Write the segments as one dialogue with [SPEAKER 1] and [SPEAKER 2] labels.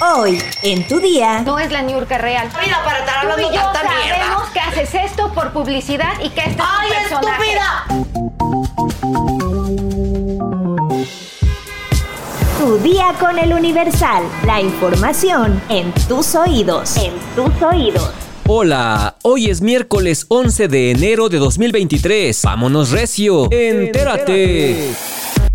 [SPEAKER 1] Hoy, en tu día.
[SPEAKER 2] No es la Niurka real.
[SPEAKER 3] Mira, para estar
[SPEAKER 2] Tú y
[SPEAKER 3] hablando
[SPEAKER 2] yo
[SPEAKER 3] tanta
[SPEAKER 2] sabemos
[SPEAKER 3] mierda.
[SPEAKER 2] que haces esto por publicidad y que este
[SPEAKER 3] ¡Ay,
[SPEAKER 2] es un personaje.
[SPEAKER 3] estúpida!
[SPEAKER 1] Tu día con el Universal. La información en tus oídos. En tus oídos.
[SPEAKER 4] Hola, hoy es miércoles 11 de enero de 2023. Vámonos recio, entérate.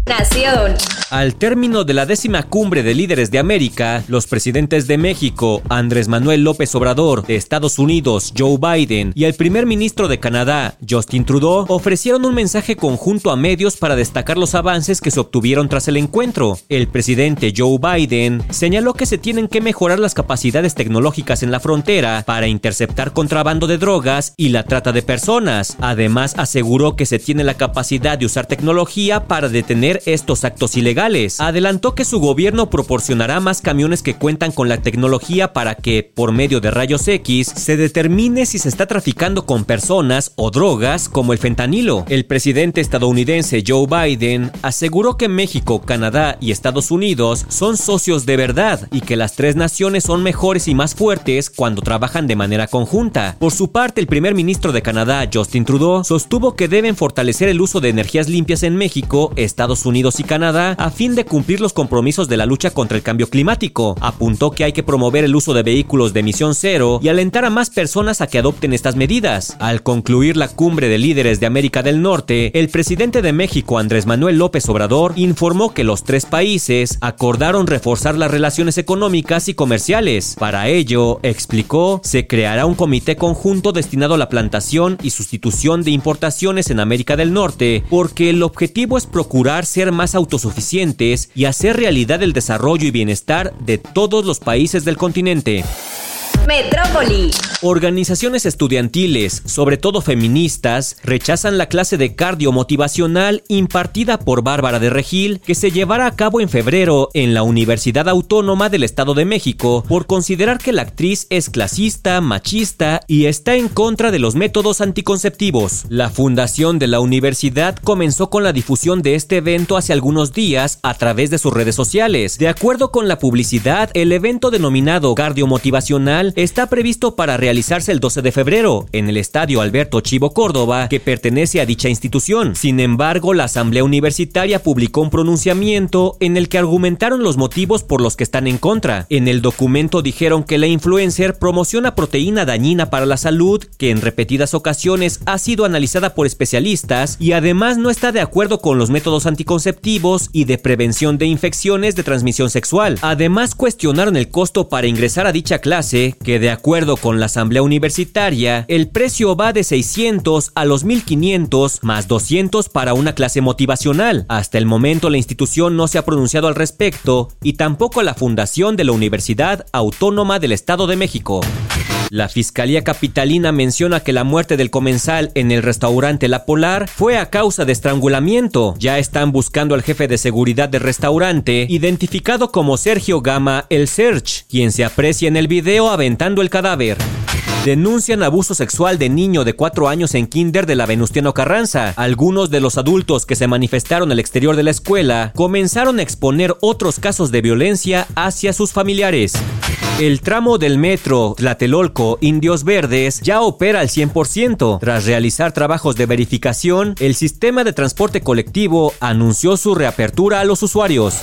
[SPEAKER 1] Nación.
[SPEAKER 4] Al término de la décima cumbre de líderes de América, los presidentes de México, Andrés Manuel López Obrador, de Estados Unidos, Joe Biden, y el primer ministro de Canadá, Justin Trudeau, ofrecieron un mensaje conjunto a medios para destacar los avances que se obtuvieron tras el encuentro. El presidente Joe Biden señaló que se tienen que mejorar las capacidades tecnológicas en la frontera para interceptar contrabando de drogas y la trata de personas. Además, aseguró que se tiene la capacidad de usar tecnología para detener estos actos ilegales. Adelantó que su gobierno proporcionará más camiones que cuentan con la tecnología para que, por medio de rayos X, se determine si se está traficando con personas o drogas como el fentanilo. El presidente estadounidense Joe Biden aseguró que México, Canadá y Estados Unidos son socios de verdad y que las tres naciones son mejores y más fuertes cuando trabajan de manera conjunta. Por su parte, el primer ministro de Canadá, Justin Trudeau, sostuvo que deben fortalecer el uso de energías limpias en México, Estados Unidos y Canadá a fin de cumplir los compromisos de la lucha contra el cambio climático. Apuntó que hay que promover el uso de vehículos de emisión cero y alentar a más personas a que adopten estas medidas. Al concluir la cumbre de líderes de América del Norte, el presidente de México, Andrés Manuel López Obrador, informó que los tres países acordaron reforzar las relaciones económicas y comerciales. Para ello, explicó, se creará un comité conjunto destinado a la plantación y sustitución de importaciones en América del Norte, porque el objetivo es procurar ser más autosuficientes y hacer realidad el desarrollo y bienestar de todos los países del continente.
[SPEAKER 1] Metrópoli.
[SPEAKER 4] Organizaciones estudiantiles, sobre todo feministas, rechazan la clase de cardio motivacional impartida por Bárbara de Regil que se llevará a cabo en febrero en la Universidad Autónoma del Estado de México por considerar que la actriz es clasista, machista y está en contra de los métodos anticonceptivos. La fundación de la universidad comenzó con la difusión de este evento hace algunos días a través de sus redes sociales. De acuerdo con la publicidad, el evento denominado cardio motivacional está previsto para realizarse el 12 de febrero en el Estadio Alberto Chivo Córdoba, que pertenece a dicha institución. Sin embargo, la Asamblea Universitaria publicó un pronunciamiento en el que argumentaron los motivos por los que están en contra. En el documento dijeron que la influencer promociona proteína dañina para la salud, que en repetidas ocasiones ha sido analizada por especialistas y además no está de acuerdo con los métodos anticonceptivos y de prevención de infecciones de transmisión sexual. Además, cuestionaron el costo para ingresar a dicha clase, que de acuerdo con la Asamblea Universitaria, el precio va de 600 a los 1500 más 200 para una clase motivacional. Hasta el momento la institución no se ha pronunciado al respecto y tampoco la fundación de la Universidad Autónoma del Estado de México. La Fiscalía Capitalina menciona que la muerte del comensal en el restaurante La Polar fue a causa de estrangulamiento. Ya están buscando al jefe de seguridad del restaurante, identificado como Sergio Gama El Search, quien se aprecia en el video aventando el cadáver. Denuncian abuso sexual de niño de 4 años en kinder de la Venustiano Carranza. Algunos de los adultos que se manifestaron al exterior de la escuela comenzaron a exponer otros casos de violencia hacia sus familiares. El tramo del metro Tlatelolco Indios Verdes ya opera al 100%. Tras realizar trabajos de verificación, el sistema de transporte colectivo anunció su reapertura a los usuarios.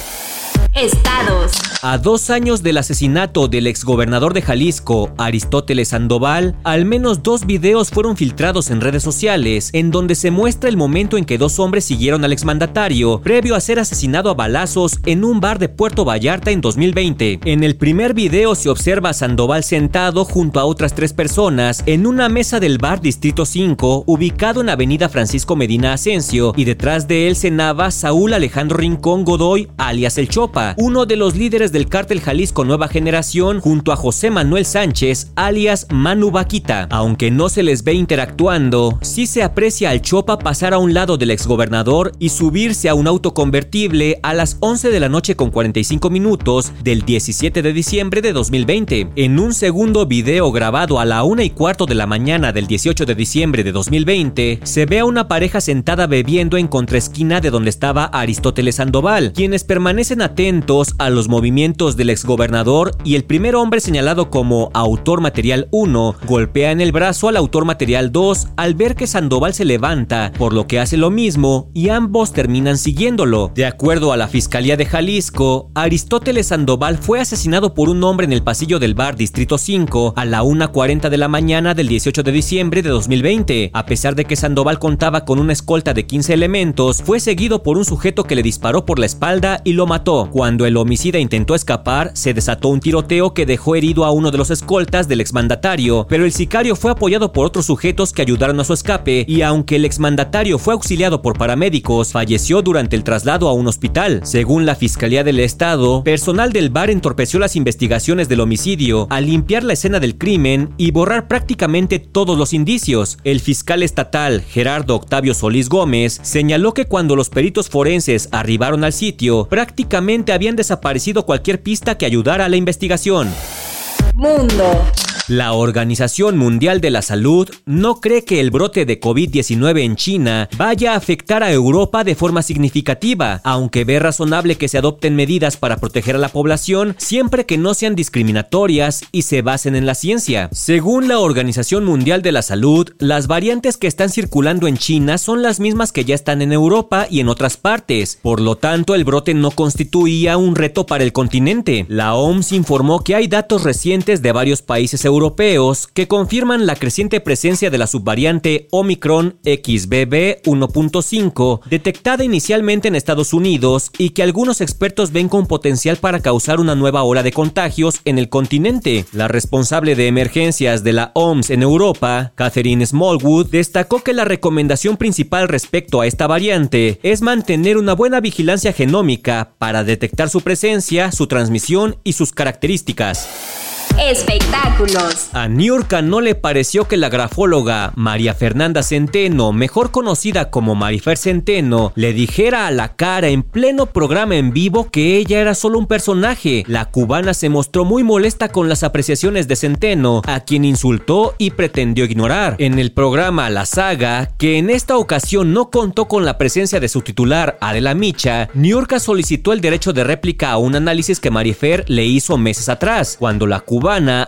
[SPEAKER 1] Estados.
[SPEAKER 4] A dos años del asesinato del exgobernador de Jalisco, Aristóteles Sandoval, al menos dos videos fueron filtrados en redes sociales en donde se muestra el momento en que dos hombres siguieron al exmandatario previo a ser asesinado a balazos en un bar de Puerto Vallarta en 2020. En el primer video se observa a Sandoval sentado junto a otras tres personas en una mesa del bar Distrito 5 ubicado en Avenida Francisco Medina Asensio y detrás de él cenaba Saúl Alejandro Rincón Godoy alias El Chopa, uno de los líderes del cártel Jalisco Nueva Generación junto a José Manuel Sánchez, alias Manu Vaquita. Aunque no se les ve interactuando, sí se aprecia al Chopa pasar a un lado del exgobernador y subirse a un auto convertible a las 11 de la noche con 45 minutos del 17 de diciembre de 2020. En un segundo video grabado a la 1 y cuarto de la mañana del 18 de diciembre de 2020, se ve a una pareja sentada bebiendo en contraesquina de donde estaba Aristóteles Sandoval, quienes permanecen atentos a los movimientos del exgobernador y el primer hombre señalado como autor material 1 golpea en el brazo al autor material 2 al ver que Sandoval se levanta, por lo que hace lo mismo y ambos terminan siguiéndolo. De acuerdo a la Fiscalía de Jalisco, Aristóteles Sandoval fue asesinado por un hombre en el pasillo del bar Distrito 5 a la 1.40 de la mañana del 18 de diciembre de 2020. A pesar de que Sandoval contaba con una escolta de 15 elementos, fue seguido por un sujeto que le disparó por la espalda y lo mató. Cuando el homicida intentó escapar, se desató un tiroteo que dejó herido a uno de los escoltas del exmandatario, pero el sicario fue apoyado por otros sujetos que ayudaron a su escape y aunque el exmandatario fue auxiliado por paramédicos, falleció durante el traslado a un hospital. Según la Fiscalía del Estado, personal del bar entorpeció las investigaciones del homicidio al limpiar la escena del crimen y borrar prácticamente todos los indicios. El fiscal estatal, Gerardo Octavio Solís Gómez, señaló que cuando los peritos forenses arribaron al sitio, prácticamente habían desaparecido cualquier pista que ayudara a la investigación.
[SPEAKER 1] Mundo.
[SPEAKER 4] La Organización Mundial de la Salud no cree que el brote de COVID-19 en China vaya a afectar a Europa de forma significativa, aunque ve razonable que se adopten medidas para proteger a la población siempre que no sean discriminatorias y se basen en la ciencia. Según la Organización Mundial de la Salud, las variantes que están circulando en China son las mismas que ya están en Europa y en otras partes, por lo tanto el brote no constituía un reto para el continente. La OMS informó que hay datos recientes de varios países europeos europeos que confirman la creciente presencia de la subvariante Omicron XBB 1.5, detectada inicialmente en Estados Unidos y que algunos expertos ven con potencial para causar una nueva ola de contagios en el continente. La responsable de emergencias de la OMS en Europa, Catherine Smallwood, destacó que la recomendación principal respecto a esta variante es mantener una buena vigilancia genómica para detectar su presencia, su transmisión y sus características.
[SPEAKER 1] Espectáculos.
[SPEAKER 4] A Niurka no le pareció que la grafóloga María Fernanda Centeno, mejor conocida como Marifer Centeno, le dijera a la cara en pleno programa en vivo que ella era solo un personaje. La cubana se mostró muy molesta con las apreciaciones de Centeno, a quien insultó y pretendió ignorar. En el programa La Saga, que en esta ocasión no contó con la presencia de su titular Adela Micha, Niurka solicitó el derecho de réplica a un análisis que Marifer le hizo meses atrás, cuando la cubana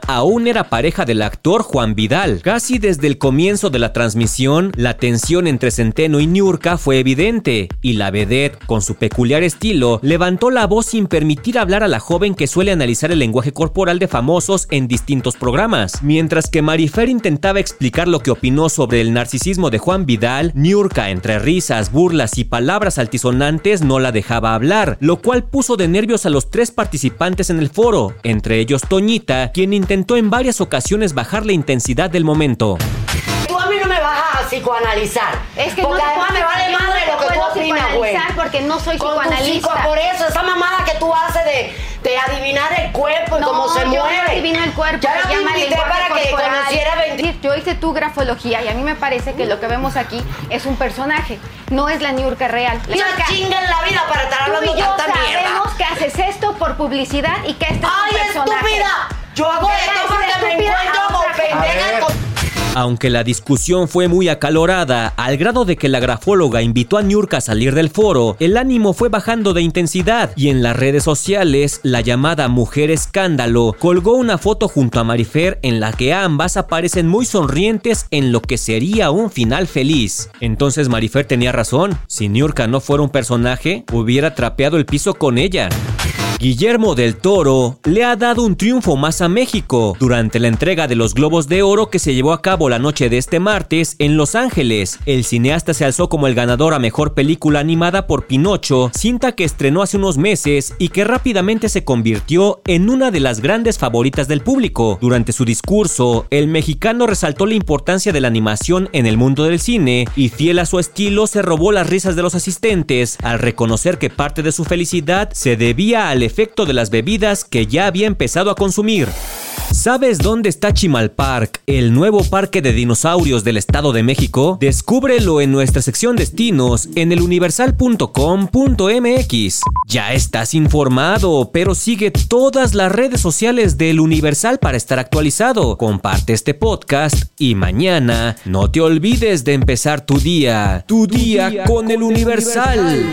[SPEAKER 4] aún era pareja del actor Juan Vidal. Casi desde el comienzo de la transmisión, la tensión entre Centeno y Niurka fue evidente, y la vedette, con su peculiar estilo, levantó la voz sin permitir hablar a la joven que suele analizar el lenguaje corporal de famosos en distintos programas. Mientras que Marifer intentaba explicar lo que opinó sobre el narcisismo de Juan Vidal, Niurka, entre risas, burlas y palabras altisonantes, no la dejaba hablar, lo cual puso de nervios a los tres participantes en el foro, entre ellos Toñita, quien intentó en varias ocasiones bajar la intensidad del momento.
[SPEAKER 5] Tú a mí no me vas a psicoanalizar.
[SPEAKER 2] Es que
[SPEAKER 5] porque
[SPEAKER 2] no
[SPEAKER 5] además me vale
[SPEAKER 2] yo
[SPEAKER 5] madre lo
[SPEAKER 2] porque no soy
[SPEAKER 5] Con
[SPEAKER 2] psicoanalista.
[SPEAKER 5] psico- por eso, esa mamada que tú haces de, de adivinar el cuerpo y
[SPEAKER 2] No,
[SPEAKER 5] cómo se
[SPEAKER 2] yo
[SPEAKER 5] mueve.
[SPEAKER 2] no adivino el cuerpo,
[SPEAKER 5] Ya la
[SPEAKER 2] llama
[SPEAKER 5] invité
[SPEAKER 2] lenguaje
[SPEAKER 5] para que conociera 20
[SPEAKER 2] Sí, Yo hice tu grafología y a mí me parece que lo que vemos aquí es un personaje, no es la Niurka real. La
[SPEAKER 5] Una
[SPEAKER 2] Niurka-
[SPEAKER 5] chinga en la vida para estar hablando
[SPEAKER 2] yo
[SPEAKER 5] tanta
[SPEAKER 2] sabemos
[SPEAKER 5] mierda.
[SPEAKER 2] que haces esto por publicidad y que este
[SPEAKER 5] ¡Ay,
[SPEAKER 2] es un personaje.
[SPEAKER 5] estúpida! Yo hago esto porque me encuentro pendejas con
[SPEAKER 4] Aunque la discusión fue muy acalorada, al grado de que la grafóloga invitó a Niurka a salir del foro, el ánimo fue bajando de intensidad y en las redes sociales, la llamada Mujer Escándalo colgó una foto junto a Marifer en la que ambas aparecen muy sonrientes en lo que sería un final feliz. Entonces Marifer tenía razón, si Niurka no fuera un personaje, hubiera trapeado el piso con ella. Guillermo del Toro le ha dado un triunfo más a México durante la entrega de los Globos de Oro que se llevó a cabo la noche de este martes en Los Ángeles. El cineasta se alzó como el ganador a mejor película animada por Pinocho, cinta que estrenó hace unos meses y que rápidamente se convirtió en una de las grandes favoritas del público. Durante su discurso, el mexicano resaltó la importancia de la animación en el mundo del cine y fiel a su estilo se robó las risas de los asistentes al reconocer que parte de su felicidad se debía al efecto de las bebidas que ya había empezado a consumir. ¿Sabes dónde está Chimalpark, el nuevo parque de dinosaurios del Estado de México? Descúbrelo en nuestra sección destinos en eluniversal.com.mx. Ya estás informado, pero sigue todas las redes sociales del Universal para estar actualizado. Comparte este podcast y mañana no te olvides de empezar tu día, tu, día, con, el Universal.